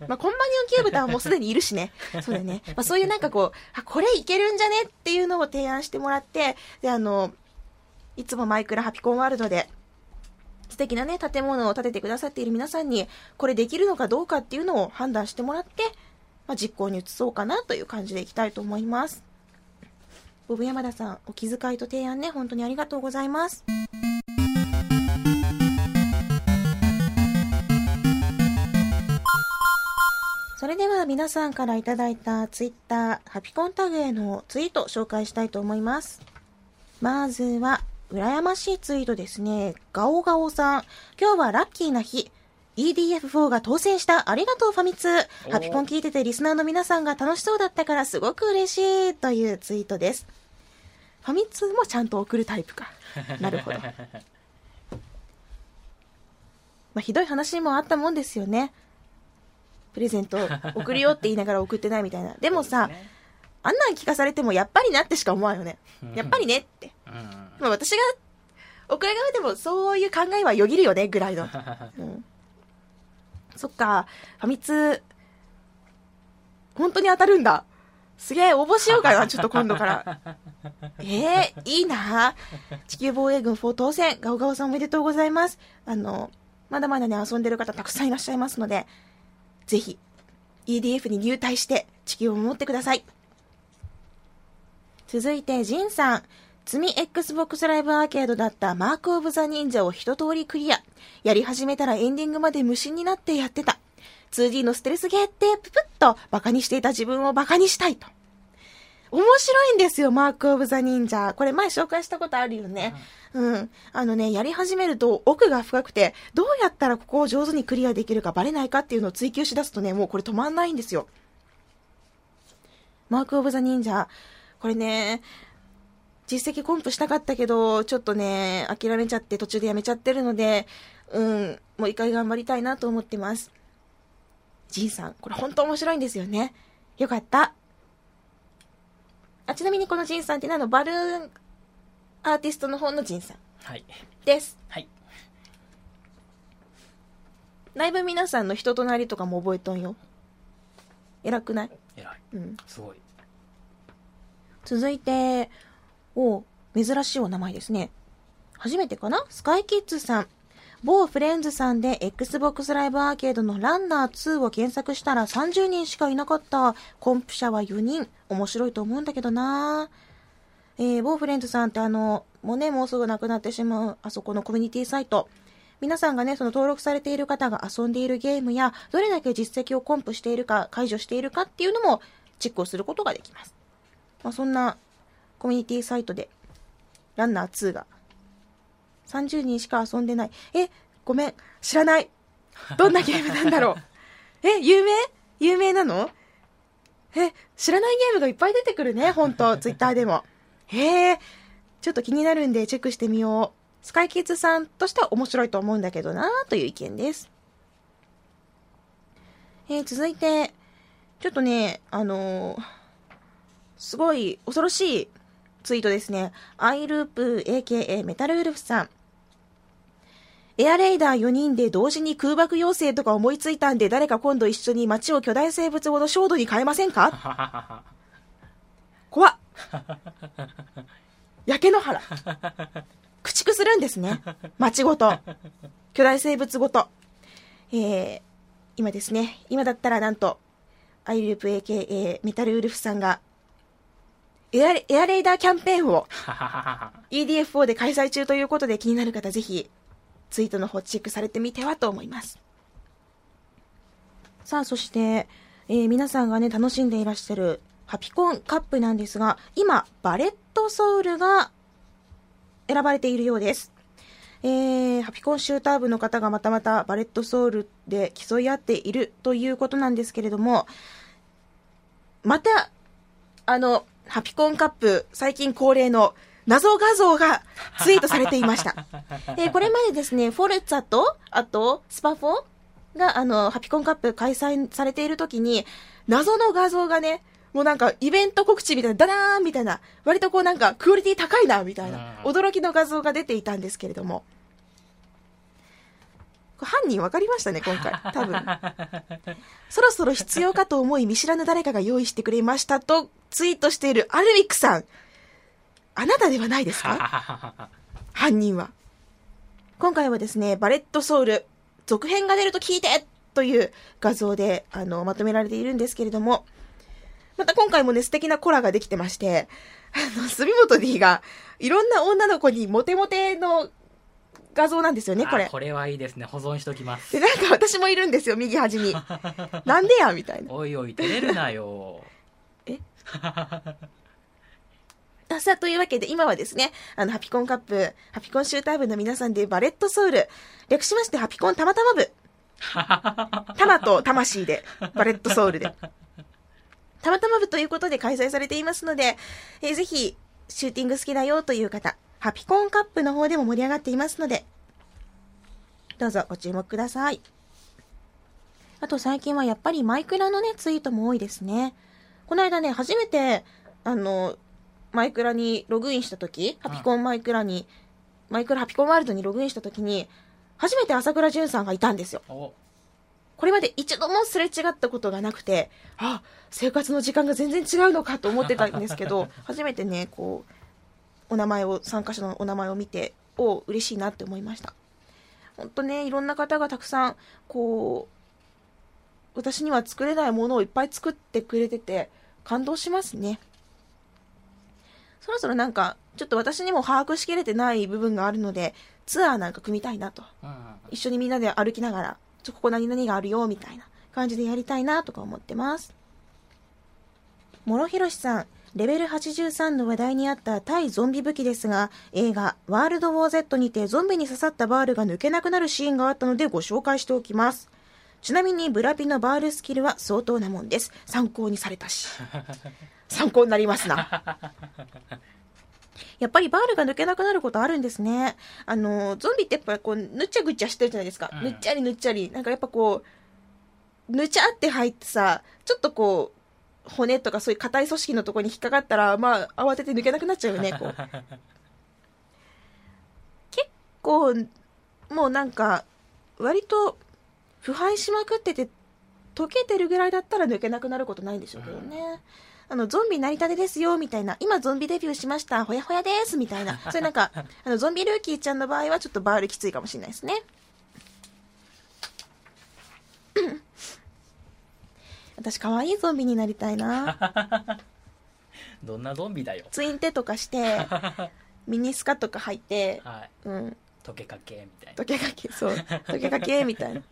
まあ、コンパニオンキューブタはもうすでにいるしね。そうだよね。まあ、そういうなんかこう、あ、これいけるんじゃね？っていうのを提案してもらって、で、あの、いつもマイクラハピコンワールドで、素敵なね、建物を建ててくださっている皆さんに、これできるのかどうかっていうのを判断してもらって、まあ、実行に移そうかなという感じでいきたいと思います。ボブ山田さん、お気遣いと提案ね、本当にありがとうございます。れでは皆さんからいただいたツイッター、ハピコンタグへのツイート紹介したいと思います。まずは、羨ましいツイートですね。ガオガオさん。今日はラッキーな日。EDF4 が当選した。ありがとうファミ通。ハピコン聞いててリスナーの皆さんが楽しそうだったからすごく嬉しい。というツイートです。ファミ通もちゃんと送るタイプか。なるほど。まあ、ひどい話もあったもんですよね。プレゼント送るよって言いながら送ってないみたいな。でもさ、ねあんなん聞かされてもやっぱりなってしか思わんよね。やっぱりねって。うんまあ私が送る側でもそういう考えはよぎるよねぐらいの。うん、そっか、ファミ通、本当に当たるんだ。すげえ、応募しようかな、ちょっと今度から。ええいいな地球防衛軍4当選、ガオガオさんおめでとうございます。あの、まだまだね、遊んでる方たくさんいらっしゃいますので、ぜひ、EDF に入隊して地球を守ってください。続いて、ジンさん。罪 Xbox ライブアーケードだったマークオブザ忍者を一通りクリア。やり始めたらエンディングまで無心になってやってた。2D のステルスゲーってププッとバカにしていた自分をバカにしたいと。面白いんですよ、 Mark of the Ninja。これ前紹介したことあるよね。うん。あのね、やり始めると奥が深くて、どうやったらここを上手にクリアできるかバレないかっていうのを追求しだすとね、もうこれ止まんないんですよ。Mark of the Ninja。これね、実績コンプしたかったけど、ちょっとね、諦めちゃって途中でやめちゃってるので、うん、もう一回頑張りたいなと思ってます。ジンさん、これ本当面白いんですよね。よかった。あ、ちなみにこのジンさんっていうのはあの、バルーンアーティストの方のジンさんはいです。はいだいぶ皆さんの人となりとかも覚えとんよ。偉くない？偉いうん。すごい続いて、お珍しいお名前ですね。初めてかな？スカイキッズさん。某フレンズさんで Xbox ライブアーケードのランナー2を検索したら30人しかいなかった。コンプ者は4人。面白いと思うんだけどなえー、某フレンズさんってあの、もうね、もうすぐなくなってしまう、あそこのコミュニティサイト。皆さんがね、その登録されている方が遊んでいるゲームや、どれだけ実績をコンプしているか、解除しているかっていうのも、チェックをすることができます。まあ、そんなコミュニティサイトで、ランナー2が、30人しか遊んでない。え、ごめん、知らない。どんなゲームなんだろう。え、有名？有名なの？え、知らないゲームがいっぱい出てくるね、ほんと、ツイッターでも。へえ、ちょっと気になるんでチェックしてみよう。スカイキッズさんとしては面白いと思うんだけどな、という意見です。えー続いて、ちょっとね、あのーすごい恐ろしいツイートですね。アイループ AKA メタルウルフさん。エアレイダー4人で同時に空爆要請とか思いついたんで誰か今度一緒に街を巨大生物ごと焦土に変えませんか？怖っ。焼け野原。駆逐するんですね。街ごと。巨大生物ごと。えー、今ですね、今だったらなんと、アイループ AKA メタルウルフさんが、エアエアレイダーキャンペーンを EDF4 で開催中ということで気になる方ぜひツイートの方チェックされてみてはと思います。さあ、そして、えー、皆さんがね、楽しんでいらっしゃるハピコンカップなんですが、今、バレットソウルが選ばれているようです。えー、ハピコンシューター部の方がまたまたバレットソウルで競い合っているということなんですけれども、また、あの、ハピコンカップ、最近恒例の謎画像がツイートされていました。えー、これまでですね、フォルツァと、あと、スパフォが、あの、ハピコンカップ開催されている時に、謎の画像がね、もうなんか、イベント告知みたいな、ダダーンみたいな、割とこうなんか、クオリティ高いな、みたいな、驚きの画像が出ていたんですけれども、犯人分かりましたね、今回。多分。そろそろ必要かと思い見知らぬ誰かが用意してくれましたとツイートしているアルミックさん。あなたではないですか？犯人は。今回はですね、バレットソウル、続編が出ると聞いてという画像で、あの、まとめられているんですけれども、また今回もね、素敵なコラができてまして、あの、住本 D が、いろんな女の子にモテモテの画像なんですよね、これ。これはいいですね。保存しときます。で、なんか私もいるんですよ、右端に。なんでやみたいな。おいおい、照れるなよ。え？さあ、というわけで、今はですね、あの、ハピコンカップ、ハピコンシューター部の皆さんで、バレットソウル、略しまして、ハピコンたまたま部。たまと魂で、バレットソウルで。たまたま部ということで開催されていますので、えー、ぜひ、シューティング好きだよという方、ハピコンカップの方でも盛り上がっていますので、どうぞご注目ください。あと最近はやっぱりマイクラのね、ツイートも多いですね。この間ね、初めて、あの、マイクラにログインした時、ハピコンマイクラに、マイクラハピコンワールドにログインした時に、初めて朝倉淳さんがいたんですよ。これまで一度もすれ違ったことがなくて、あ、生活の時間が全然違うのかと思ってたんですけど、初めてね、こう、お名前を、参加者のお名前を見て、お嬉しいなって思いました。本当ね、いろんな方がたくさん、こう、私には作れないものをいっぱい作ってくれてて、感動しますね。そろそろなんか、ちょっと私にも把握しきれてない部分があるので、ツアーなんか組みたいなと。一緒にみんなで歩きながら、ちょ、ここ何々があるよ、みたいな感じでやりたいなとか思ってます。諸広さん、レベル83の話題にあった対ゾンビ武器ですが、映画ワールドウォー Z にてゾンビに刺さったバールが抜けなくなるシーンがあったのでご紹介しておきます。ちなみにブラピのバールスキルは相当なもんです。参考にされたし。参考になりますな。やっぱりバールが抜けなくなることあるんですね。あの、ゾンビってやっぱこう、ぬっちゃぐちゃしてるじゃないですか。うん、ぬっちゃりぬっちゃり。なんかやっぱこう、ぬちゃって入ってさ、ちょっとこう、骨とかそういう硬い組織のところに引っかかったら、まあ、慌てて抜けなくなっちゃうよね、こう。結構、もうなんか、割と、腐敗しまくってて、溶けてるぐらいだったら抜けなくなることないんでしょうけどね。あの、ゾンビなりたてですよ、みたいな。今ゾンビデビューしました、ほやほやです、みたいな。それなんか、あの、ゾンビルーキーちゃんの場合はちょっとバールきついかもしれないですね。私可愛いゾンビになりたいな。どんなゾンビだよ。ツインテとかして ミニスカとか履いて、はい、うん。溶けかけみたいな。溶けかけそう。溶けかけみたいな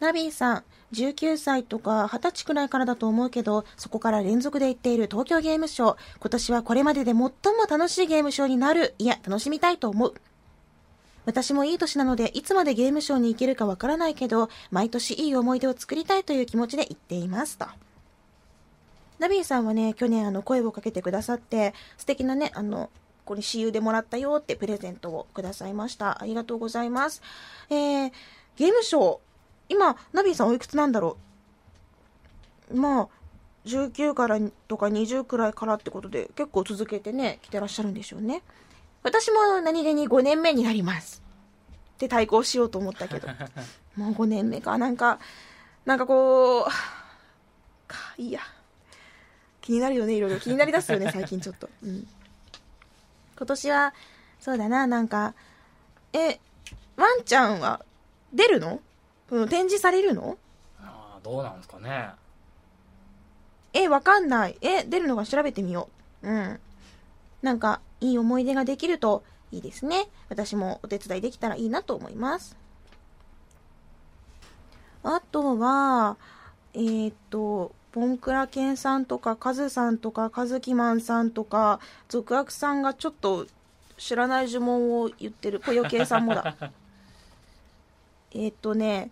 ナビーさん19歳とか20歳くらいからだと思うけど、そこから連続で行っている東京ゲームショウ。今年はこれまでで最も楽しいゲームショーになる。いや、楽しみたいと思う。私もいい年なので、いつまでゲームショーに行けるかわからないけど、毎年いい思い出を作りたいという気持ちで行っていますと。ナビーさんはね、去年あの声をかけてくださって、素敵なね、あの、これ私有でもらったよってプレゼントをくださいました。ありがとうございます。えー、ゲームショー、今、ナビーさんおいくつなんだろう？まあ、19からとか20くらいからってことで結構続けてね、来てらっしゃるんでしょうね。私も何気に5年目になります。で対抗しようと思ったけど。もう5年目か。なんか、なんかこう、か、いいや。気になるよね、いろいろ。気になりだすよね、最近ちょっと。うん。今年は、そうだな、なんか、え、ワンちゃんは出るの？うん、展示されるの？ああどうなんですかねえ、わかんない。え、出るのか調べてみよう。うん。なんか、いい思い出ができるといいですね。私もお手伝いできたらいいなと思います。あとは、えーっと、ボンクラケンさんとか、カズさんとか、カズキマンさんとか、続悪さんがちょっと知らない呪文を言ってる。ぽよけいさんもだ。えーっとね、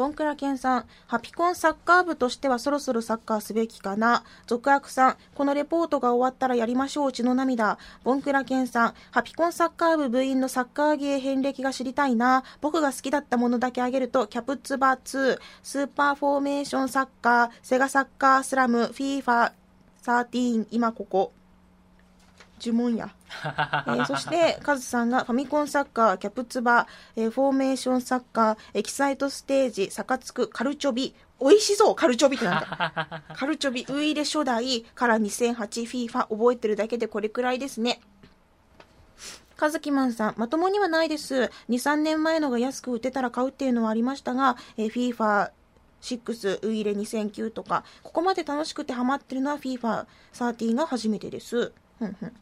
ボンクラケンさん、ハピコンサッカー部としてはそろそろサッカーすべきかな。続悪さん、このレポートが終わったらやりましょう、血の涙。ボンクラケンさん、ハピコンサッカー部部員のサッカーゲー遍歴が知りたいな。僕が好きだったものだけあげると、キャプツバ2、スーパーフォーメーションサッカー、セガサッカースラム、 FIFA 13、今ここ。呪文や。えーそして、カズさんがファミコンサッカー、キャプツバ、えーフォーメーションサッカー、エキサイトステージ、サカツク、カルチョビ、美味しそうカルチョビってなんだ カルチョビ、ウイイレ初代から2008フィーファ覚えてるだけでこれくらいですね。カズキマンさん、まともにはないです。2、3年前のが安く売ってたら買うっていうのはありましたが、えー、フィーファ6、ウイイレ2009とか、ここまで楽しくてハマってるのは FIFA13 が初めてです。ふんふん。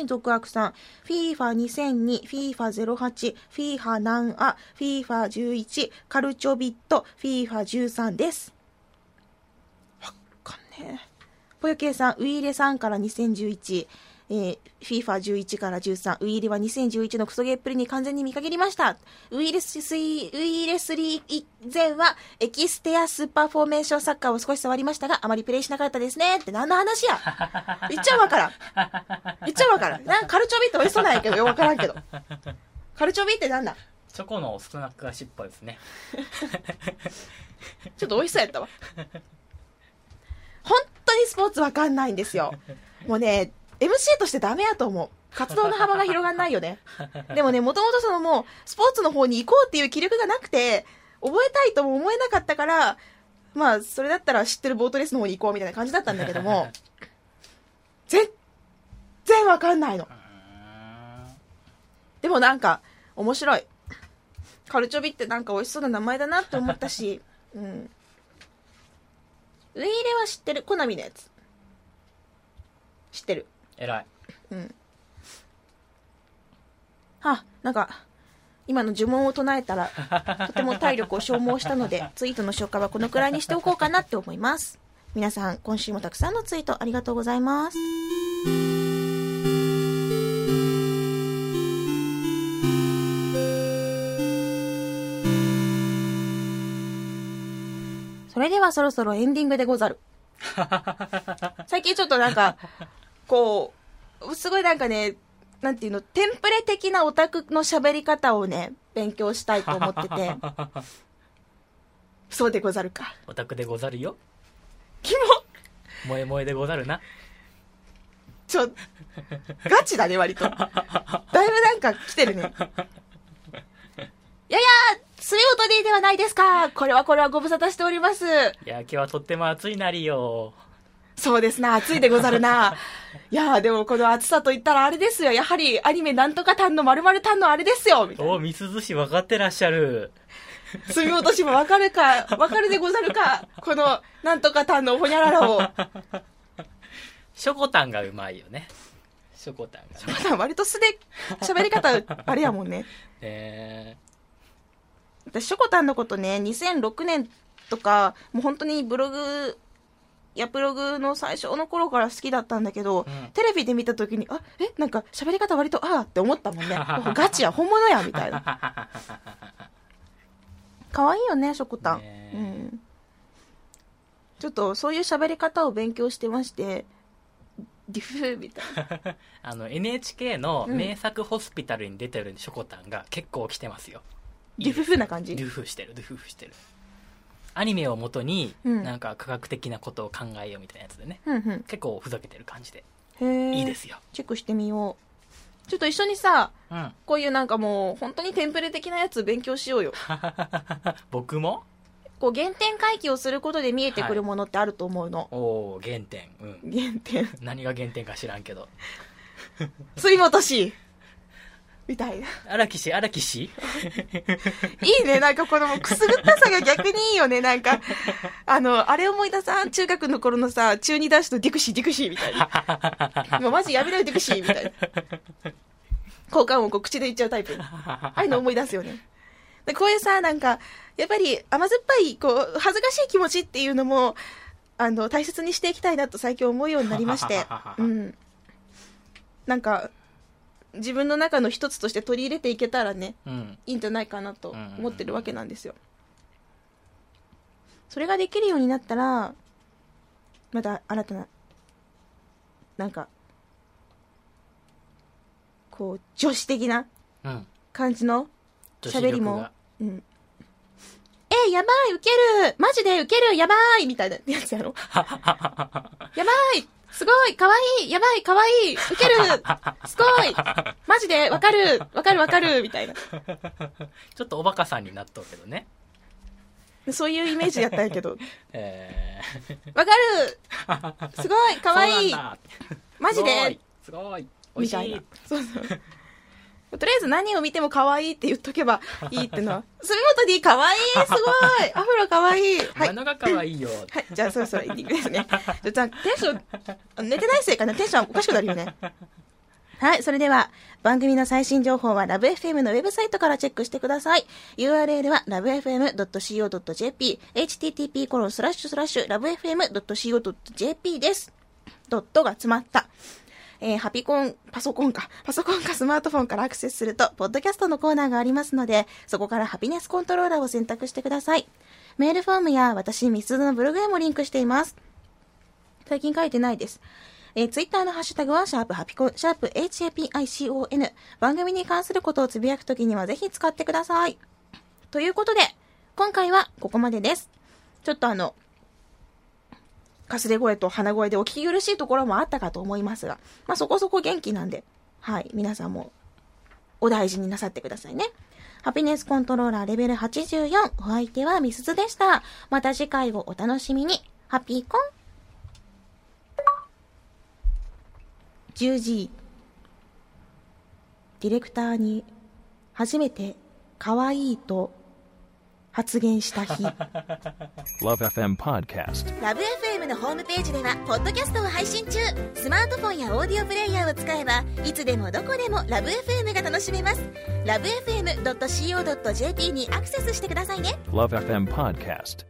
に、続悪さん。FIFA2002、FIFA08、FIFA 南ア、FIFA11、カルチョビット、FIFA13 です。わかんねえ。ぽよけいさん、ウイイレさんから2011、えー、FIFA11 から13、ウイイレは2011のクソゲーっぷりに完全に見限りました。ウイイレ3、ウイイレ3以前は、エキステアスーパーフォーメーションサッカーを少し触りましたが、あまりプレイしなかったですね。って何の話や言っちゃうわからん。言っちゃうわからん。なんかカルチョビって美味しそうなんやけど、よくわからんけど。カルチョビってなんだ？チョコのスナック菓子っぽいですね ちょっと美味しそうやったわ。本当にスポーツわかんないんですよ。もうね、MC としてダメやと思う。活動の幅が広がんないよね。でもね、もともとそのもう、スポーツの方に行こうっていう気力がなくて、覚えたいとも思えなかったから、まあ、それだったら知ってるボートレースの方に行こうみたいな感じだったんだけども、全然わかんないの。でもなんか、面白い。カルチョビってなんか美味しそうな名前だなって思ったし、うん。ウイイレは知ってる。コナミのやつ。知ってる。偉いうん。あ、なんか、今の呪文を唱えたら、とても体力を消耗したので、ツイートの消化はこのくらいにしておこうかなって思います。皆さん、今週もたくさんのツイートありがとうございます。それではそろそろエンディングでござる。最近ちょっとなんか、こう、すごいなんかね、なんていうの、テンプレ的なオタクの喋り方をね、勉強したいと思ってて。そうでござるか。オタクでござるよキモ萌え萌えでござるなちょ、ガチだね、割と。だいぶなんか来てるね。い やいや、スリオトディではないですか。これはこれはご無沙汰しております。いや今日はとっても暑いなりよそうですな、暑いでござるな。いやー、でもこの暑さと言ったらあれですよ。やはりアニメなんとか単の〇〇単のあれですよ。みたいなおみすずし分かってらっしゃる住としもわかるか、わかるでござるか。この、なんとか単のほにゃららを。ショコタンがうまいよねショコタンがねまだ割と素で喋り方、あれやもんね。え私、ショコタンのことね、2006年とか、もう本当にブログ、やプログの最初の頃から好きだったんだけど、うんテレビで見た時に、あ、え、なんか喋り方割と、ああって思ったもんね。ガチや、本物や、みたいな。可愛いよね、ショコタン。ねえうん。ちょっと、そういう喋り方を勉強してまして、ディフーみたいな。あの NHK のうん名作ホスピタルに出てるショコタンが結構来てますよディフフな感じ？ドゥフしてるドゥフフしてるアニメをもとに、うんなんか科学的なことを考えようみたいなやつでね。うんうん。結構ふざけてる感じで。いいですよ。チェックしてみよう。ちょっと一緒にさ、うん。こういうなんかもう、本当にテンプレ的なやつ勉強しようよ。僕も？こう、原点回帰をすることで見えてくるものってあると思うの。おお原点。うん。原点。何が原点か知らんけど。水元氏みたいな。荒木氏、荒木氏？いいね、なんかこのくすぐったさが逆にいいよね、なんか。あの、あれ思い出さん、中学の頃のさ、中二男子のディクシー、ディクシーみたいな。もうマジやめろよ、ディクシーみたいな。交換音こう口で言っちゃうタイプ。ああいうの思い出すよね。でこういうさ、なんか、やっぱり甘酸っぱい、こう、恥ずかしい気持ちっていうのも、あの、大切にしていきたいなと最近思うようになりまして。うん。なんか、自分の中の一つとして取り入れていけたらね、うん。いいんじゃないかなと思ってるわけなんですよ。それができるようになったら、また新たな、なんか、こう、女子的なうん。感じの喋りもうん。え、やばい、ウケるマジでウケるやばいみたいなやつやろ やばいすごいかわいいやばいかわいいウケる すごいマジでわかるわかるわかるみたいな。ちょっとおバカさんになっとうけどね。そういうイメージやったんやけど。えわかるすごいー、かわいいマジで。すごい。美味しみたいな。い。そうそう。とりあえず何を見ても可愛いって言っとけば いいってのは。住本 D 可愛いすごい アフロ可愛いはい。が可愛いよ。はい、じゃあそろそろエンディングですね。ちょっとテンション、寝てないせいかなテンションおかしくなるよね。はい、それでは、番組の最新情報は LoveFM のウェブサイトからチェックしてください。URL は lovefm.co.jp、http コロンスラッシュスラッシュ lovefm.co.jp です。ドットが詰まった。えーハピコン、パソコンか、パソコンかスマートフォンからアクセスすると、ポッドキャストのコーナーがありますので、そこからハピネスコントローラーを選択してください。メールフォームや私、ミスドのブログへもリンクしています。最近書いてないです。えー、ツイッターのハッシュタグは、シャープハピコン、シャープ HAPICON。番組に関することをつぶやくときにはぜひ使ってください。ということで、今回はここまでです。ちょっとあの、かすれ声と鼻声でお聞き苦しいところもあったかと思いますが、まあそこそこ元気なんで、はい、皆さんもお大事になさってくださいね。ハピネスコントローラーレベル84、お相手はミスズでした。また次回をお楽しみに。ハッピーコン10時、ディレクターに初めて可愛いと発言した日。Love FM Podcast. ラブ f m のホームページではポッドキャストを配信中スマートフォンやオーディオプレイヤーを使えばいつでもどこでもラブ f m が楽しめますラブ FM.co.jp にアクセスしてくださいね Love FM Podcast.